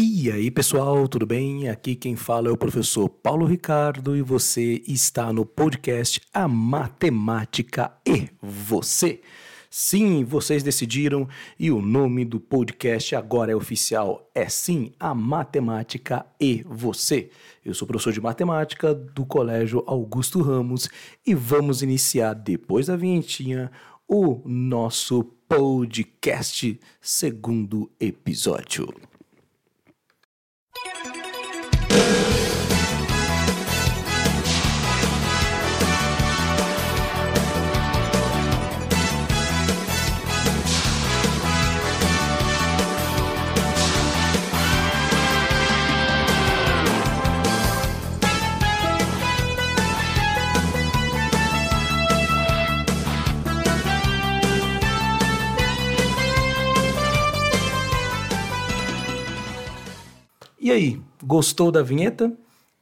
E aí, pessoal, tudo bem? Aqui quem fala é o professor Paulo Ricardo e você está no podcast A Matemática e Você. Sim, vocês decidiram e o nome do podcast agora é oficial. É sim, A Matemática e Você. Eu sou professor de matemática do Colégio Augusto Ramos e vamos iniciar depois da vinhetinha o nosso podcast segundo episódio. E aí, gostou da vinheta?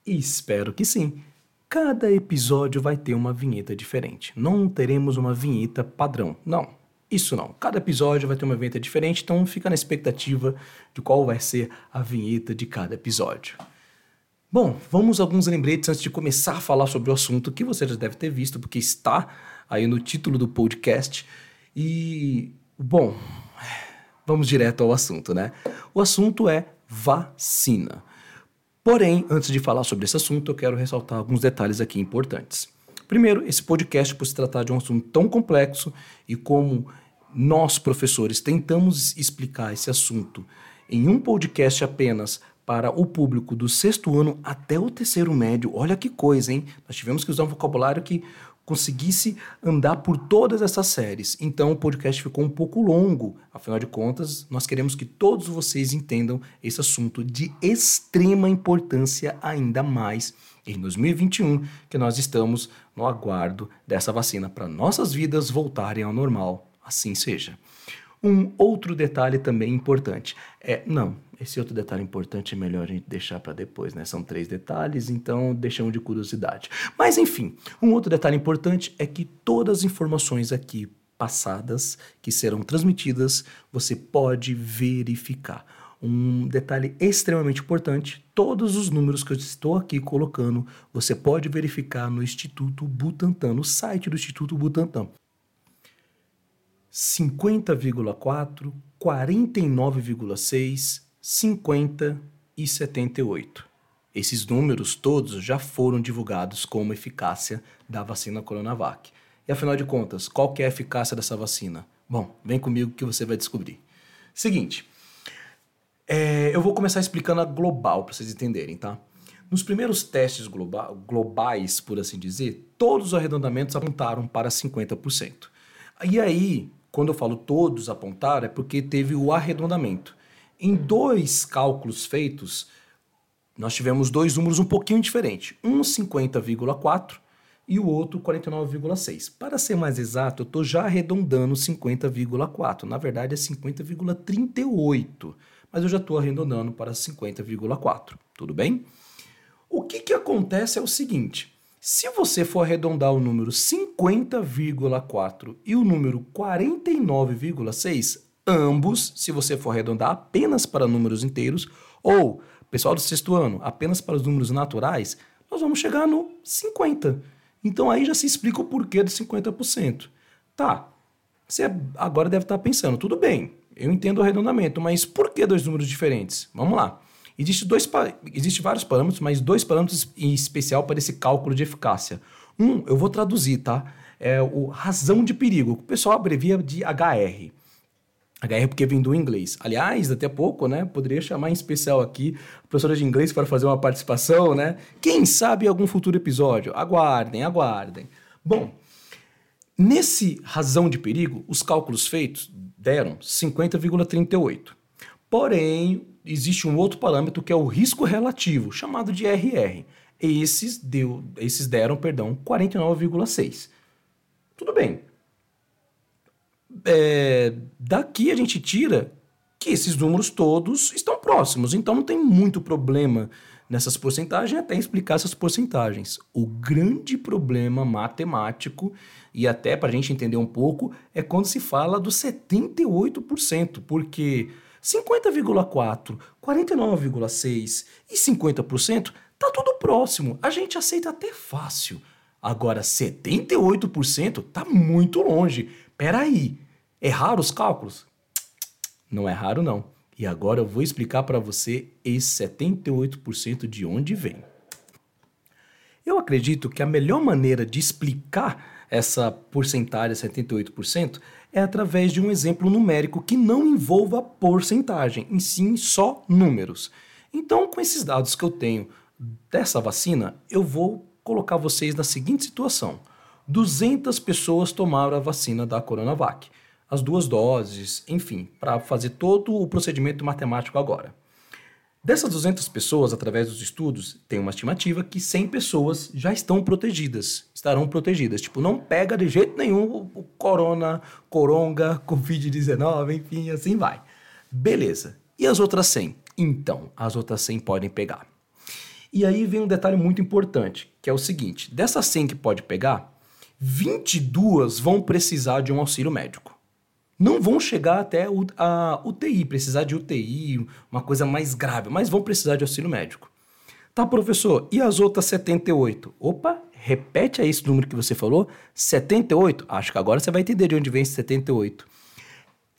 Espero que sim. Cada episódio vai ter uma vinheta diferente. Não teremos uma vinheta padrão. Não, isso não. Cada episódio vai ter uma vinheta diferente, então fica na expectativa de qual vai ser a vinheta de cada episódio. Bom, vamos a alguns lembretes antes de começar a falar sobre o assunto que você já deve ter visto, porque está aí no título do podcast. E, bom, vamos direto ao assunto, né? O assunto é vacina. Porém, antes de falar sobre esse assunto, eu quero ressaltar alguns detalhes aqui importantes. Primeiro, esse podcast, por se tratar de um assunto tão complexo e como nós, professores, tentamos explicar esse assunto em um podcast apenas para o público do sexto ano até o terceiro médio. Olha que coisa, hein? Nós tivemos que usar um vocabulário que conseguisse andar por todas essas séries. Então o podcast ficou um pouco longo. Afinal de contas, nós queremos que todos vocês entendam esse assunto de extrema importância ainda mais em 2021, que nós estamos no aguardo dessa vacina para nossas vidas voltarem ao normal. Assim seja. Um outro detalhe também importante é, não, esse outro detalhe importante é melhor a gente deixar para depois, né? São três detalhes, então deixamos de curiosidade. Mas enfim, um outro detalhe importante é que todas as informações aqui passadas que serão transmitidas, você pode verificar. Um detalhe extremamente importante: todos os números que eu estou aqui colocando, você pode verificar no Instituto Butantan, no site do Instituto Butantan. 50,4, 49,6, 50 e 78. Esses números todos já foram divulgados como eficácia da vacina Coronavac. E afinal de contas, qual é a eficácia dessa vacina? Bom, vem comigo que você vai descobrir. Seguinte, é, eu vou começar explicando a global para vocês entenderem, tá? Nos primeiros testes globa globais, por assim dizer, todos os arredondamentos apontaram para 50%. E aí, quando eu falo todos apontaram, é porque teve o arredondamento. Em dois cálculos feitos, nós tivemos dois números um pouquinho diferentes. Um 50,4 e o outro 49,6. Para ser mais exato, eu estou já arredondando 50,4. Na verdade é 50,38, mas eu já estou arredondando para 50,4. Tudo bem? O que, que acontece é o seguinte: se você for arredondar o número 50,4 e o número 49,6, ambos, se você for arredondar apenas para números inteiros, ou, pessoal do sexto ano, apenas para os números naturais, nós vamos chegar no 50. Então aí já se explica o porquê do 50%. Tá, você agora deve estar pensando, tudo bem, eu entendo o arredondamento, mas por que dois números diferentes? Vamos lá. Existe, dois, existe vários parâmetros, mas dois parâmetros em especial para esse cálculo de eficácia. Um, eu vou traduzir, tá? É o razão de perigo, o pessoal abrevia de HR. HR porque vem do inglês. Aliás, até pouco, né? Poderia chamar em especial aqui a professora de inglês para fazer uma participação, né? Quem sabe algum futuro episódio? Aguardem, aguardem. Bom, nesse razão de perigo, os cálculos feitos deram 50,38. Porém, existe um outro parâmetro que é o risco relativo, chamado de RR. Esses, deu, esses deram, perdão, 49,6. Tudo bem, é, daqui a gente tira que esses números todos estão próximos, então não tem muito problema nessas porcentagens até explicar essas porcentagens. O grande problema matemático, e até para a gente entender um pouco, é quando se fala do 78%, porque 50,4, 49,6 e 50%, tá tudo próximo. A gente aceita até fácil. Agora 78% tá muito longe. Peraí, é raro os cálculos? Não é raro não. E agora eu vou explicar para você esse 78% de onde vem. Eu acredito que a melhor maneira de explicar essa porcentagem 78% é através de um exemplo numérico que não envolva porcentagem, em sim só números. Então, com esses dados que eu tenho dessa vacina, eu vou colocar vocês na seguinte situação: 200 pessoas tomaram a vacina da Coronavac, as duas doses, enfim, para fazer todo o procedimento matemático agora. Dessas 200 pessoas, através dos estudos, tem uma estimativa que 100 pessoas já estão protegidas, estarão protegidas. Tipo, não pega de jeito nenhum o corona, coronga, covid-19, enfim, assim vai. Beleza. E as outras 100? Então, as outras 100 podem pegar. E aí vem um detalhe muito importante, que é o seguinte: dessas 100 que pode pegar, 22 vão precisar de um auxílio médico não vão chegar até a UTI, precisar de UTI, uma coisa mais grave, mas vão precisar de auxílio médico. Tá, professor, e as outras 78? Opa, repete aí esse número que você falou, 78? Acho que agora você vai entender de onde vem esse 78.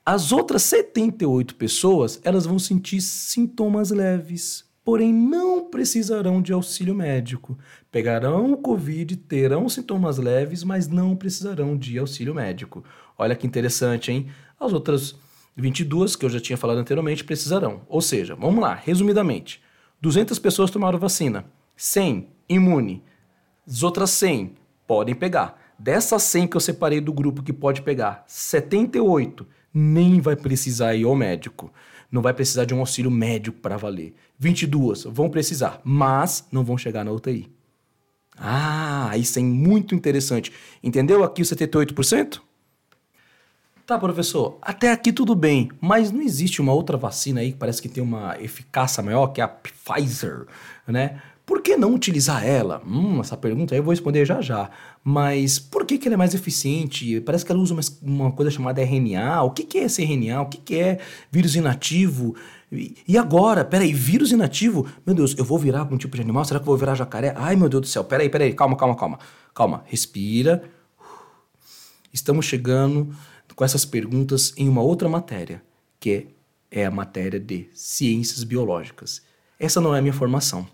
As outras 78 pessoas, elas vão sentir sintomas leves, porém não precisarão de auxílio médico. Pegarão o Covid, terão sintomas leves, mas não precisarão de auxílio médico. Olha que interessante, hein? As outras 22, que eu já tinha falado anteriormente, precisarão. Ou seja, vamos lá, resumidamente: 200 pessoas tomaram vacina, 100 imune, as outras 100 podem pegar. Dessas 100 que eu separei do grupo que pode pegar, 78 nem vai precisar ir ao médico. Não vai precisar de um auxílio médico para valer. 22 vão precisar, mas não vão chegar na UTI. Ah, isso é muito interessante. Entendeu aqui o 78%? Tá, professor, até aqui tudo bem, mas não existe uma outra vacina aí que parece que tem uma eficácia maior, que é a Pfizer, né? Por que não utilizar ela? Hum, essa pergunta aí eu vou responder já já. Mas por que, que ela é mais eficiente? Parece que ela usa uma, uma coisa chamada RNA. O que, que é esse RNA? O que, que é vírus inativo? E, agora? Peraí, vírus inativo? Meu Deus, eu vou virar algum tipo de animal? Será que eu vou virar jacaré? Ai, meu Deus do céu. Peraí, peraí. Calma, calma, calma. Calma. Respira. Estamos chegando com essas perguntas em uma outra matéria, que é a matéria de ciências biológicas. Essa não é a minha formação.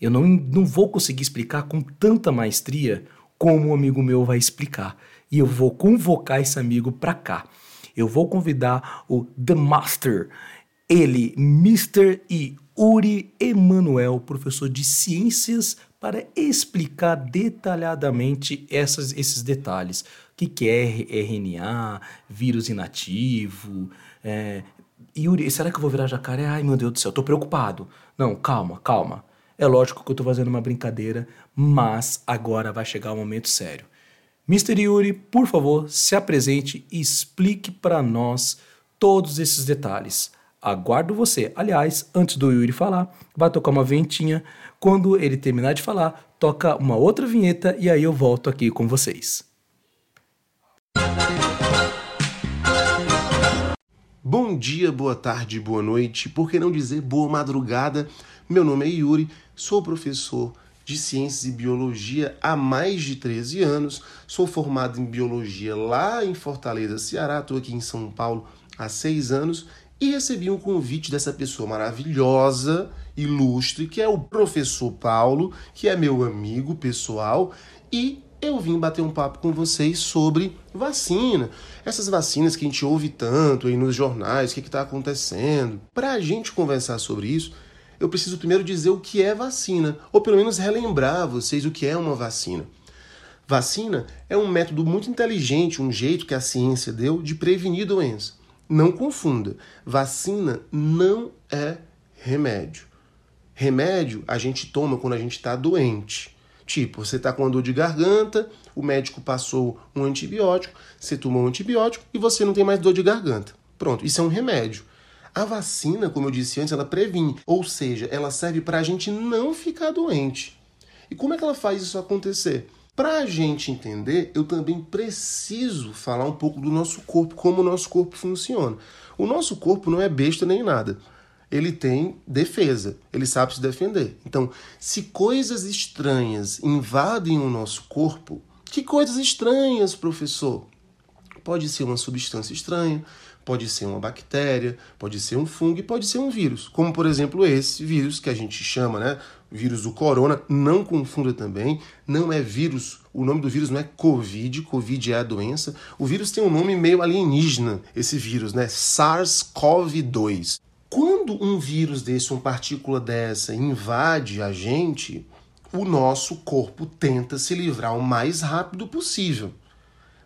Eu não, não vou conseguir explicar com tanta maestria como um amigo meu vai explicar. E eu vou convocar esse amigo para cá. Eu vou convidar o The Master, ele, Mr. e Uri Emanuel, professor de ciências, para explicar detalhadamente essas, esses detalhes que, que é RNA, vírus inativo. É... Yuri, será que eu vou virar jacaré? Ai, meu Deus do céu, eu tô preocupado. Não, calma, calma. É lógico que eu tô fazendo uma brincadeira, mas agora vai chegar o um momento sério. Mr. Yuri, por favor, se apresente e explique para nós todos esses detalhes. Aguardo você. Aliás, antes do Yuri falar, vai tocar uma vinhetinha. Quando ele terminar de falar, toca uma outra vinheta e aí eu volto aqui com vocês. Bom dia, boa tarde, boa noite, por que não dizer boa madrugada? Meu nome é Yuri, sou professor de Ciências e Biologia há mais de 13 anos, sou formado em Biologia lá em Fortaleza, Ceará, estou aqui em São Paulo há seis anos e recebi um convite dessa pessoa maravilhosa, ilustre, que é o professor Paulo, que é meu amigo pessoal e eu vim bater um papo com vocês sobre vacina. Essas vacinas que a gente ouve tanto aí nos jornais, o que está acontecendo. Para a gente conversar sobre isso, eu preciso primeiro dizer o que é vacina, ou pelo menos relembrar vocês o que é uma vacina. Vacina é um método muito inteligente, um jeito que a ciência deu de prevenir doença. Não confunda, vacina não é remédio. Remédio a gente toma quando a gente está doente. Tipo, você está com dor de garganta, o médico passou um antibiótico, você tomou um antibiótico e você não tem mais dor de garganta. Pronto, isso é um remédio. A vacina, como eu disse antes, ela previne, ou seja, ela serve para a gente não ficar doente. E como é que ela faz isso acontecer? Para a gente entender, eu também preciso falar um pouco do nosso corpo, como o nosso corpo funciona. O nosso corpo não é besta nem nada. Ele tem defesa, ele sabe se defender. Então, se coisas estranhas invadem o nosso corpo, que coisas estranhas, professor? Pode ser uma substância estranha, pode ser uma bactéria, pode ser um fungo e pode ser um vírus, como por exemplo esse vírus que a gente chama, né, vírus do corona, não confunda também, não é vírus, o nome do vírus não é Covid, Covid é a doença, o vírus tem um nome meio alienígena, esse vírus, né, SARS-CoV-2. Quando um vírus desse, uma partícula dessa invade a gente, o nosso corpo tenta se livrar o mais rápido possível.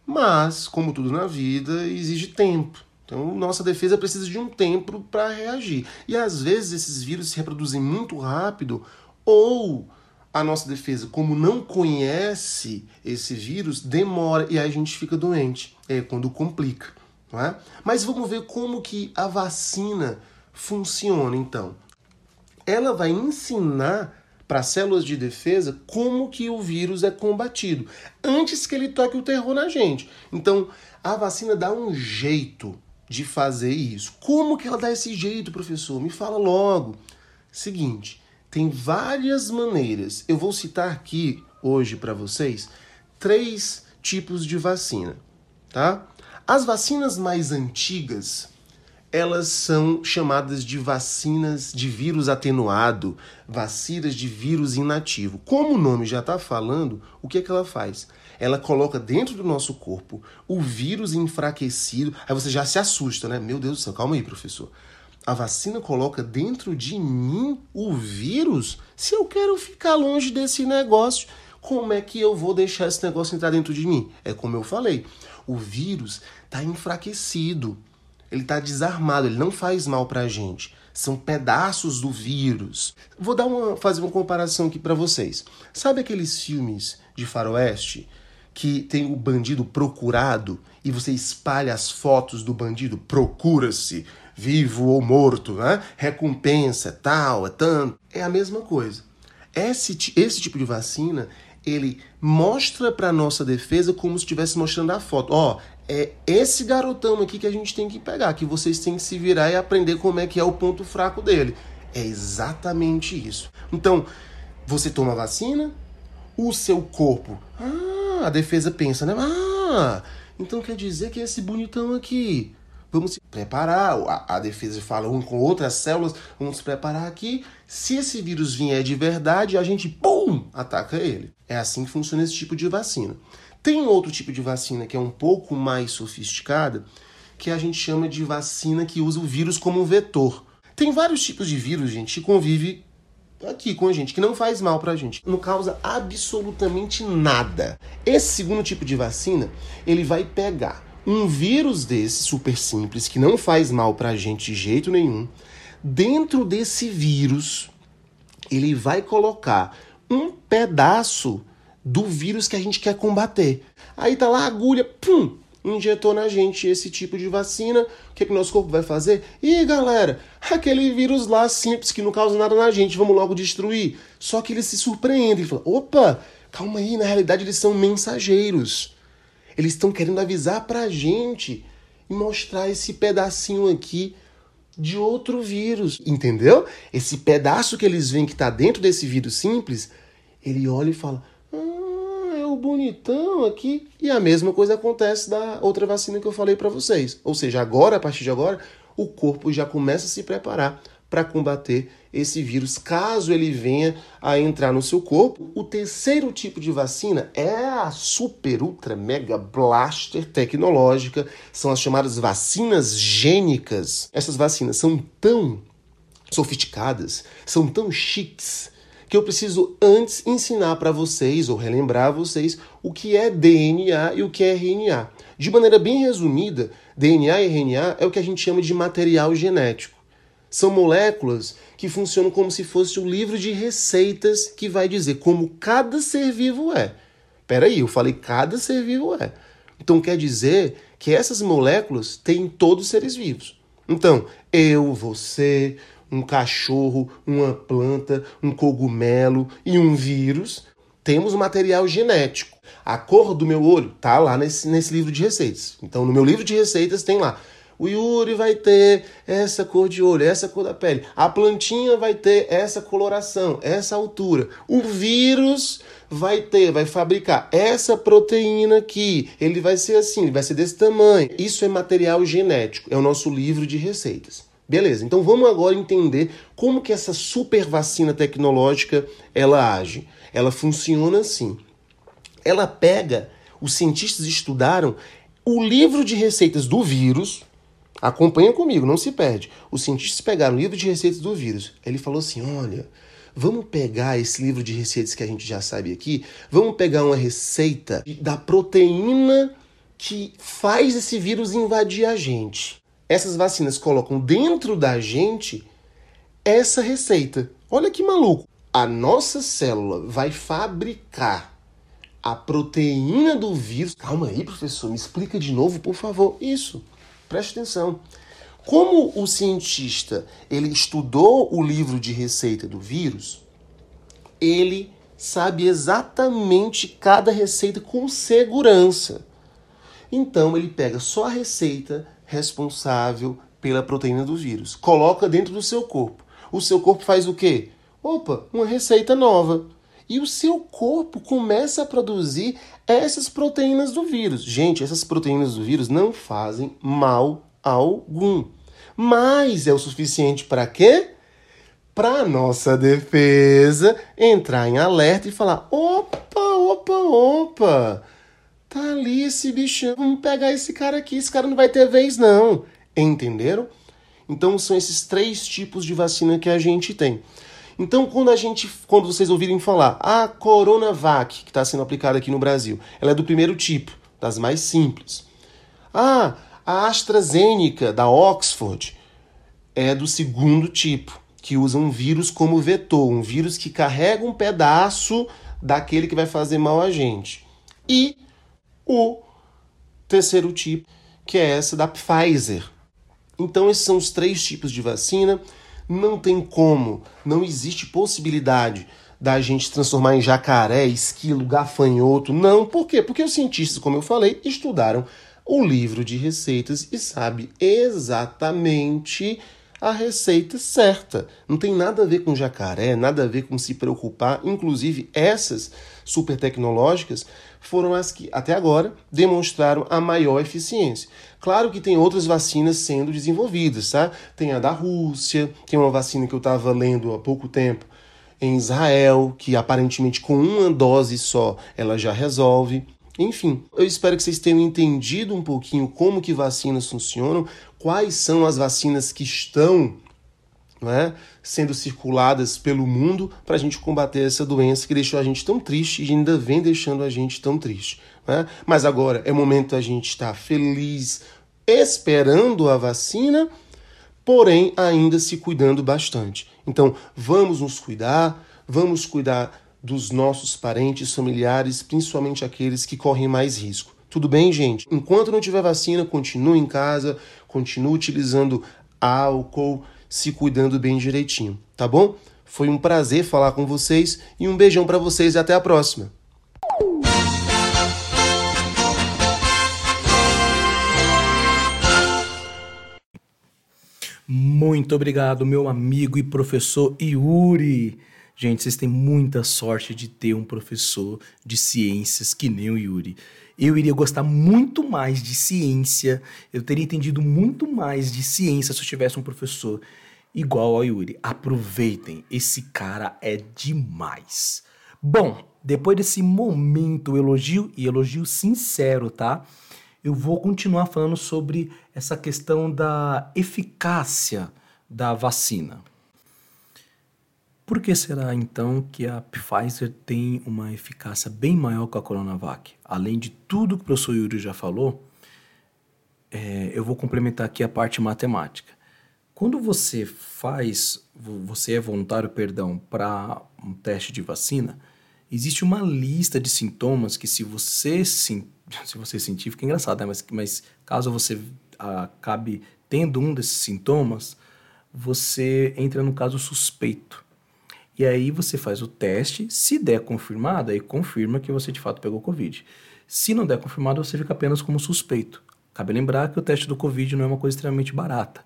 Mas, como tudo na vida, exige tempo. Então, nossa defesa precisa de um tempo para reagir. E às vezes esses vírus se reproduzem muito rápido, ou a nossa defesa, como não conhece esse vírus, demora e aí a gente fica doente. É quando complica. Não é? Mas vamos ver como que a vacina funciona então. Ela vai ensinar para as células de defesa como que o vírus é combatido antes que ele toque o terror na gente. Então, a vacina dá um jeito de fazer isso. Como que ela dá esse jeito, professor? Me fala logo. Seguinte, tem várias maneiras. Eu vou citar aqui hoje para vocês três tipos de vacina, tá? As vacinas mais antigas, elas são chamadas de vacinas de vírus atenuado, vacinas de vírus inativo. Como o nome já está falando, o que é que ela faz? Ela coloca dentro do nosso corpo o vírus enfraquecido. Aí você já se assusta, né? Meu Deus do céu, calma aí, professor. A vacina coloca dentro de mim o vírus? Se eu quero ficar longe desse negócio, como é que eu vou deixar esse negócio entrar dentro de mim? É como eu falei, o vírus está enfraquecido, ele está desarmado, ele não faz mal para a gente. São pedaços do vírus. Vou dar uma, fazer uma comparação aqui para vocês. Sabe aqueles filmes de faroeste que tem o bandido procurado e você espalha as fotos do bandido, procura-se, vivo ou morto, né? recompensa, tal, é tanto. É a mesma coisa. Esse, esse tipo de vacina, ele mostra para nossa defesa como se estivesse mostrando a foto. Ó, é esse garotão aqui que a gente tem que pegar, que vocês têm que se virar e aprender como é que é o ponto fraco dele. É exatamente isso. Então, você toma a vacina, o seu corpo. Ah, a defesa pensa, né? Ah, então quer dizer que esse bonitão aqui. Vamos se preparar. A, a defesa fala um com outras células. Vamos se preparar aqui. Se esse vírus vier de verdade, a gente, pum, ataca ele. É assim que funciona esse tipo de vacina. Tem outro tipo de vacina que é um pouco mais sofisticada, que a gente chama de vacina que usa o vírus como vetor. Tem vários tipos de vírus, gente, que convive aqui com a gente, que não faz mal pra gente, não causa absolutamente nada. Esse segundo tipo de vacina, ele vai pegar um vírus desse super simples, que não faz mal pra gente de jeito nenhum. Dentro desse vírus, ele vai colocar um pedaço do vírus que a gente quer combater. Aí tá lá a agulha, pum, injetou na gente esse tipo de vacina, o que, é que nosso corpo vai fazer? Ih, galera, aquele vírus lá simples que não causa nada na gente, vamos logo destruir. Só que ele se surpreende e fala: opa, calma aí, na realidade eles são mensageiros. Eles estão querendo avisar pra gente e mostrar esse pedacinho aqui de outro vírus, entendeu? Esse pedaço que eles veem que está dentro desse vírus simples, ele olha e fala: bonitão aqui. E a mesma coisa acontece da outra vacina que eu falei para vocês. Ou seja, agora, a partir de agora, o corpo já começa a se preparar para combater esse vírus, caso ele venha a entrar no seu corpo. O terceiro tipo de vacina é a super, ultra, mega blaster tecnológica, são as chamadas vacinas gênicas. Essas vacinas são tão sofisticadas, são tão chiques, que eu preciso antes ensinar para vocês ou relembrar vocês o que é DNA e o que é RNA. De maneira bem resumida, DNA e RNA é o que a gente chama de material genético. São moléculas que funcionam como se fosse um livro de receitas que vai dizer como cada ser vivo é. Peraí, eu falei cada ser vivo é. Então quer dizer que essas moléculas têm todos os seres vivos. Então, eu, você, um cachorro, uma planta, um cogumelo e um vírus temos material genético. A cor do meu olho tá lá nesse, nesse livro de receitas. Então, no meu livro de receitas tem lá. O Yuri vai ter essa cor de olho, essa cor da pele. A plantinha vai ter essa coloração, essa altura. O vírus vai ter, vai fabricar essa proteína aqui. Ele vai ser assim, ele vai ser desse tamanho. Isso é material genético, é o nosso livro de receitas. Beleza, então vamos agora entender como que essa super vacina tecnológica ela age. Ela funciona assim. Ela pega, os cientistas estudaram o livro de receitas do vírus. Acompanha comigo, não se perde. Os cientistas pegaram o livro de receitas do vírus. Ele falou assim: olha, vamos pegar esse livro de receitas que a gente já sabe aqui, vamos pegar uma receita da proteína que faz esse vírus invadir a gente essas vacinas colocam dentro da gente essa receita. Olha que maluco. A nossa célula vai fabricar a proteína do vírus. Calma aí, professor, me explica de novo, por favor. Isso. Preste atenção. Como o cientista ele estudou o livro de receita do vírus, ele sabe exatamente cada receita com segurança. Então ele pega só a receita responsável pela proteína do vírus. Coloca dentro do seu corpo. O seu corpo faz o quê? Opa, uma receita nova. E o seu corpo começa a produzir essas proteínas do vírus. Gente, essas proteínas do vírus não fazem mal algum. Mas é o suficiente para quê? Para nossa defesa entrar em alerta e falar: opa, opa, opa Tá ali esse bichão, vamos pegar esse cara aqui, esse cara não vai ter vez não. Entenderam? Então são esses três tipos de vacina que a gente tem. Então, quando a gente, quando vocês ouvirem falar, a Coronavac, que está sendo aplicada aqui no Brasil, ela é do primeiro tipo, das mais simples. Ah, a AstraZeneca, da Oxford, é do segundo tipo, que usa um vírus como vetor, um vírus que carrega um pedaço daquele que vai fazer mal a gente. E o terceiro tipo, que é essa da Pfizer. Então, esses são os três tipos de vacina. Não tem como, não existe possibilidade da gente transformar em jacaré, esquilo, gafanhoto. Não, por quê? Porque os cientistas, como eu falei, estudaram o livro de receitas e sabe exatamente a receita certa. Não tem nada a ver com jacaré, nada a ver com se preocupar. Inclusive, essas super tecnológicas foram as que, até agora, demonstraram a maior eficiência. Claro que tem outras vacinas sendo desenvolvidas, tá? Tem a da Rússia, que é uma vacina que eu estava lendo há pouco tempo em Israel, que aparentemente com uma dose só ela já resolve. Enfim, eu espero que vocês tenham entendido um pouquinho como que vacinas funcionam, quais são as vacinas que estão né, sendo circuladas pelo mundo para a gente combater essa doença que deixou a gente tão triste e ainda vem deixando a gente tão triste. Né? Mas agora é momento da gente estar feliz, esperando a vacina, porém ainda se cuidando bastante. Então vamos nos cuidar, vamos cuidar dos nossos parentes, familiares, principalmente aqueles que correm mais risco. Tudo bem, gente? Enquanto não tiver vacina, continue em casa, continue utilizando álcool, se cuidando bem direitinho, tá bom? Foi um prazer falar com vocês e um beijão para vocês e até a próxima. Muito obrigado, meu amigo e professor Yuri. Gente, vocês têm muita sorte de ter um professor de ciências que nem o Yuri. Eu iria gostar muito mais de ciência, eu teria entendido muito mais de ciência se eu tivesse um professor igual ao Yuri. Aproveitem, esse cara é demais. Bom, depois desse momento elogio e elogio sincero, tá? Eu vou continuar falando sobre essa questão da eficácia da vacina. Por que será então que a Pfizer tem uma eficácia bem maior que a Coronavac? Além de tudo que o professor Yuri já falou, é, eu vou complementar aqui a parte matemática. Quando você faz, você é voluntário, perdão, para um teste de vacina, existe uma lista de sintomas que se você se você é científico, é engraçado, né? mas, mas caso você acabe tendo um desses sintomas, você entra no caso suspeito. E aí você faz o teste, se der confirmado, aí confirma que você de fato pegou Covid. Se não der confirmado, você fica apenas como suspeito. Cabe lembrar que o teste do Covid não é uma coisa extremamente barata.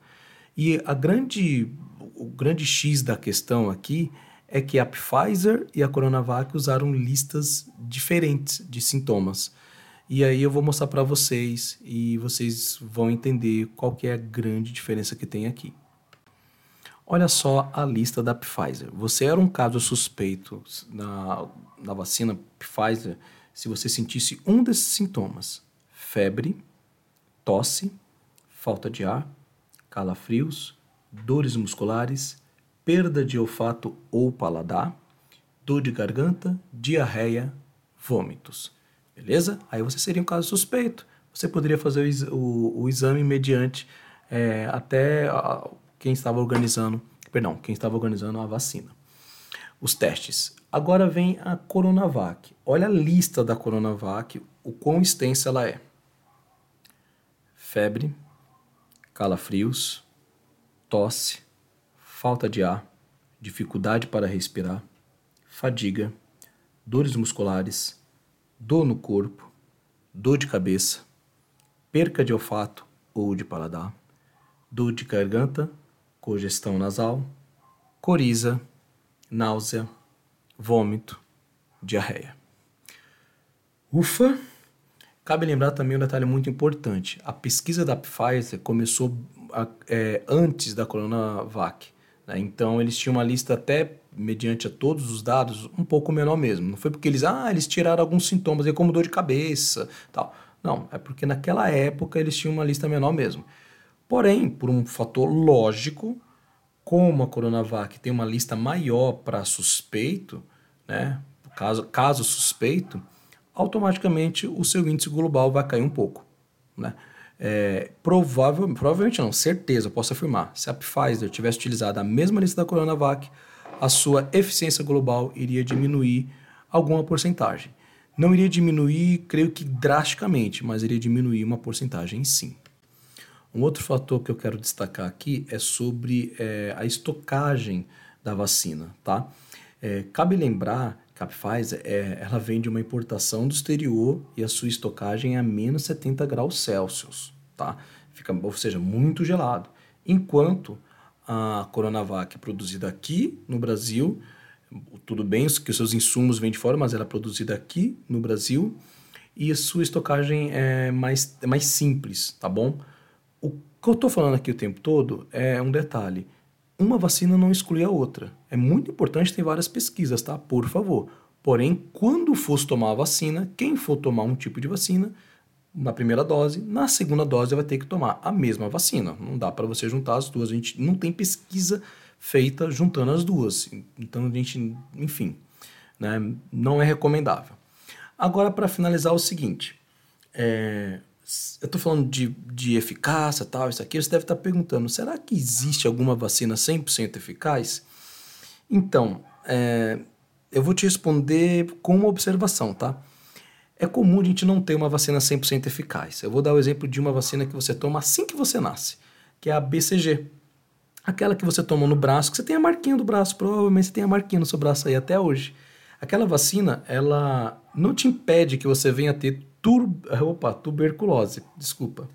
E a grande, o grande X da questão aqui é que a Pfizer e a Coronavac usaram listas diferentes de sintomas. E aí eu vou mostrar para vocês e vocês vão entender qual que é a grande diferença que tem aqui. Olha só a lista da Pfizer. Você era um caso suspeito na, na vacina Pfizer se você sentisse um desses sintomas: febre, tosse, falta de ar, calafrios, dores musculares, perda de olfato ou paladar, dor de garganta, diarreia, vômitos. Beleza? Aí você seria um caso suspeito. Você poderia fazer o, o, exame mediante é, até quem estava organizando, perdão, quem estava organizando a vacina. Os testes. Agora vem a Coronavac. Olha a lista da Coronavac, o quão extensa ela é. Febre, calafrios, tosse, falta de ar, dificuldade para respirar, fadiga, dores musculares, dor no corpo, dor de cabeça, perca de olfato ou de paladar, dor de garganta congestão nasal, coriza, náusea, vômito, diarreia. Ufa! Cabe lembrar também um detalhe muito importante. A pesquisa da Pfizer começou é, antes da Coronavac. Né? Então, eles tinham uma lista até, mediante a todos os dados, um pouco menor mesmo. Não foi porque eles, ah, eles tiraram alguns sintomas, como dor de cabeça, tal. Não, é porque naquela época eles tinham uma lista menor mesmo. Porém, por um fator lógico, como a Coronavac tem uma lista maior para suspeito, né, caso, caso suspeito, automaticamente o seu índice global vai cair um pouco. Né? É, provável, provavelmente não, certeza, posso afirmar. Se a Pfizer tivesse utilizado a mesma lista da Coronavac, a sua eficiência global iria diminuir alguma porcentagem. Não iria diminuir, creio que drasticamente, mas iria diminuir uma porcentagem sim. Um outro fator que eu quero destacar aqui é sobre é, a estocagem da vacina, tá? É, cabe lembrar que a Pfizer é, ela vem de uma importação do exterior e a sua estocagem é a menos 70 graus Celsius, tá? Fica, ou seja, muito gelado. Enquanto a Coronavac é produzida aqui no Brasil, tudo bem que os seus insumos vêm de fora, mas ela é produzida aqui no Brasil e a sua estocagem é mais, é mais simples, tá bom? O que eu estou falando aqui o tempo todo é um detalhe. Uma vacina não exclui a outra. É muito importante ter várias pesquisas, tá? Por favor. Porém, quando for tomar a vacina, quem for tomar um tipo de vacina, na primeira dose, na segunda dose vai ter que tomar a mesma vacina. Não dá para você juntar as duas. A gente não tem pesquisa feita juntando as duas. Então a gente, enfim, né, não é recomendável. Agora, para finalizar, o seguinte: é, eu estou falando de, de eficácia, tal, isso aqui, você deve estar tá perguntando, será que existe alguma vacina 100% eficaz? Então, é, eu vou te responder com uma observação, tá? É comum a gente não ter uma vacina 100% eficaz. Eu vou dar o exemplo de uma vacina que você toma assim que você nasce, que é a BCG. Aquela que você toma no braço, que você tem a marquinha do braço, provavelmente você tem a marquinha no seu braço aí até hoje. Aquela vacina, ela não te impede que você venha a ter tur opa, tuberculose, desculpa.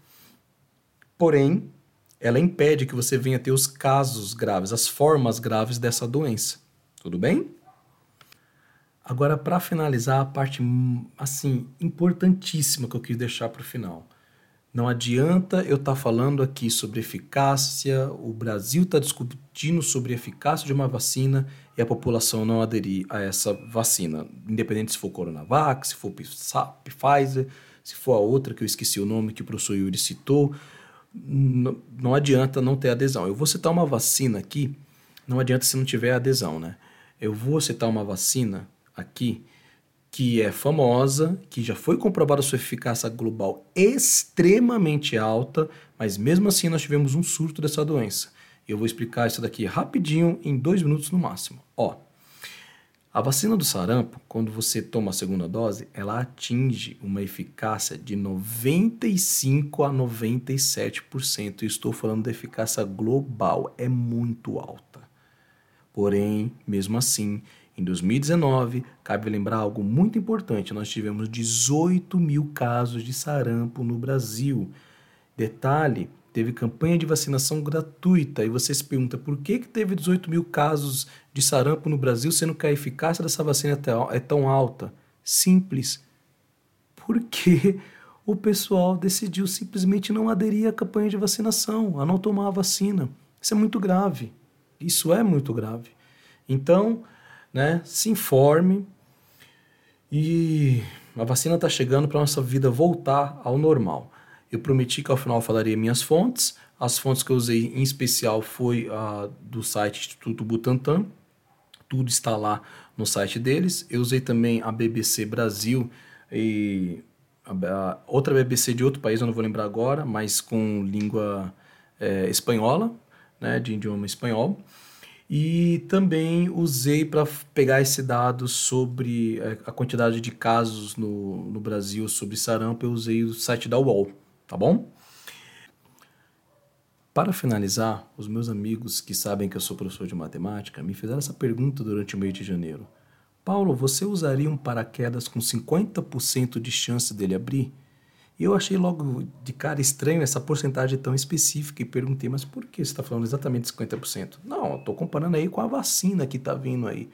Porém, ela impede que você venha ter os casos graves, as formas graves dessa doença. Tudo bem? Agora, para finalizar, a parte assim importantíssima que eu quis deixar para o final. Não adianta eu estar tá falando aqui sobre eficácia, o Brasil está discutindo sobre a eficácia de uma vacina e a população não aderir a essa vacina, independente se for Coronavac, se for Pfizer, se for a outra que eu esqueci o nome que o professor Yuri citou, não, não adianta não ter adesão. Eu vou citar uma vacina aqui, não adianta se não tiver adesão, né? Eu vou citar uma vacina aqui que é famosa, que já foi comprovada sua eficácia global extremamente alta, mas mesmo assim nós tivemos um surto dessa doença. Eu vou explicar isso daqui rapidinho, em dois minutos no máximo. Ó, a vacina do sarampo, quando você toma a segunda dose, ela atinge uma eficácia de 95 a 97%. estou falando da eficácia global, é muito alta. Porém, mesmo assim, em 2019, cabe lembrar algo muito importante: nós tivemos 18 mil casos de sarampo no Brasil. Detalhe: teve campanha de vacinação gratuita. E você se pergunta por que, que teve 18 mil casos de sarampo no Brasil, sendo que a eficácia dessa vacina é tão alta? Simples. Porque o pessoal decidiu simplesmente não aderir à campanha de vacinação, a não tomar a vacina. Isso é muito grave. Isso é muito grave. Então, né, se informe e a vacina está chegando para nossa vida voltar ao normal. Eu prometi que ao final falaria minhas fontes. As fontes que eu usei em especial foi a do site Instituto Butantan. Tudo está lá no site deles. Eu usei também a BBC Brasil e a, outra BBC de outro país, eu não vou lembrar agora, mas com língua é, espanhola, né, de idioma espanhol. E também usei para pegar esse dado sobre é, a quantidade de casos no, no Brasil sobre sarampo, eu usei o site da UOL, tá bom? Para finalizar, os meus amigos que sabem que eu sou professor de matemática me fizeram essa pergunta durante o mês de janeiro. Paulo, você usaria um paraquedas com 50% de chance dele abrir? E eu achei logo de cara estranho essa porcentagem tão específica e perguntei, mas por que você está falando exatamente 50%? Não, estou comparando aí com a vacina que está vindo aí.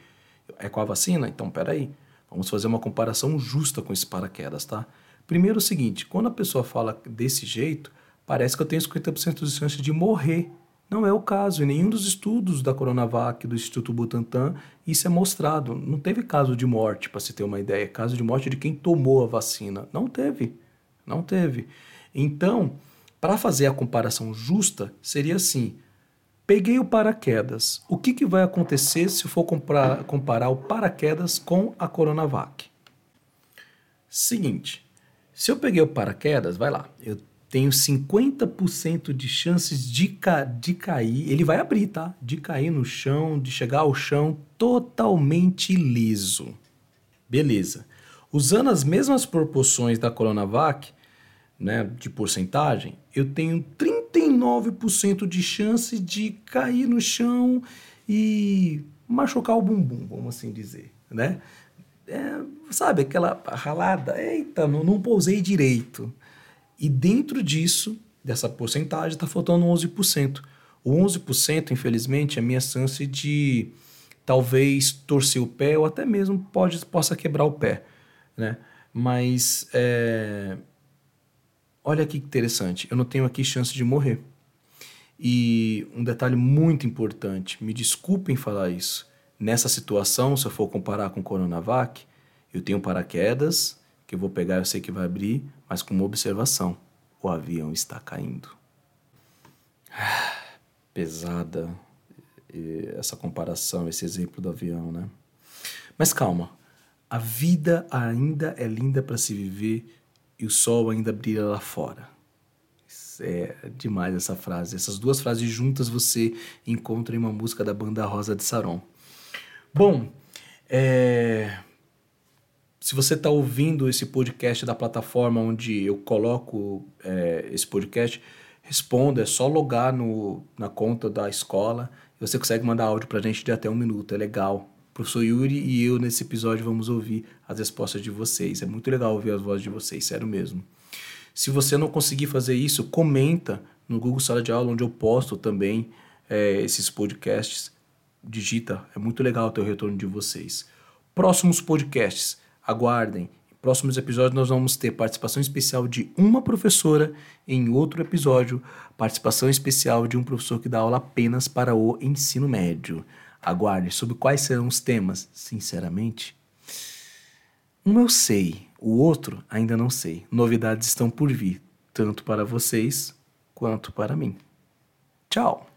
É com a vacina? Então, peraí. Vamos fazer uma comparação justa com esse paraquedas, tá? Primeiro o seguinte, quando a pessoa fala desse jeito, parece que eu tenho 50% de chance de morrer não é o caso. Em nenhum dos estudos da Coronavac, do Instituto Butantan, isso é mostrado. Não teve caso de morte, para se ter uma ideia. Caso de morte de quem tomou a vacina. Não teve. Não teve. Então, para fazer a comparação justa, seria assim: peguei o paraquedas. O que, que vai acontecer se for comprar, comparar o paraquedas com a Coronavac? Seguinte, se eu peguei o paraquedas, vai lá, eu tenho 50% de chances de, ca de cair. Ele vai abrir, tá? De cair no chão, de chegar ao chão totalmente liso. Beleza. Usando as mesmas proporções da Coronavac, né, de porcentagem, eu tenho 39% de chance de cair no chão e machucar o bumbum, vamos assim dizer, né? É, sabe, aquela ralada, eita, não, não pousei direito. E dentro disso, dessa porcentagem, está faltando 11%. O 11%, infelizmente, é a minha chance de talvez torcer o pé ou até mesmo pode, possa quebrar o pé. Né? Mas é... olha que interessante, eu não tenho aqui chance de morrer. E um detalhe muito importante, me desculpem falar isso. Nessa situação, se eu for comparar com o Coronavac, eu tenho paraquedas, que eu vou pegar, eu sei que vai abrir, mas com uma observação: o avião está caindo. Pesada essa comparação, esse exemplo do avião, né? Mas calma, a vida ainda é linda para se viver e o sol ainda brilha lá fora. É demais essa frase. Essas duas frases juntas você encontra em uma música da banda Rosa de Saron. Bom, é, se você está ouvindo esse podcast da plataforma onde eu coloco é, esse podcast, responda. É só logar no, na conta da escola e você consegue mandar áudio para a gente de até um minuto. É legal. Professor Yuri e eu, nesse episódio, vamos ouvir as respostas de vocês. É muito legal ouvir as vozes de vocês, sério mesmo. Se você não conseguir fazer isso, comenta no Google Sala de Aula, onde eu posto também é, esses podcasts. Digita, é muito legal ter o retorno de vocês. Próximos podcasts Aguardem. Em próximos episódios nós vamos ter participação especial de uma professora, em outro episódio, participação especial de um professor que dá aula apenas para o ensino médio. Aguarde sobre quais serão os temas, sinceramente. Um eu sei, o outro ainda não sei. Novidades estão por vir, tanto para vocês quanto para mim. Tchau!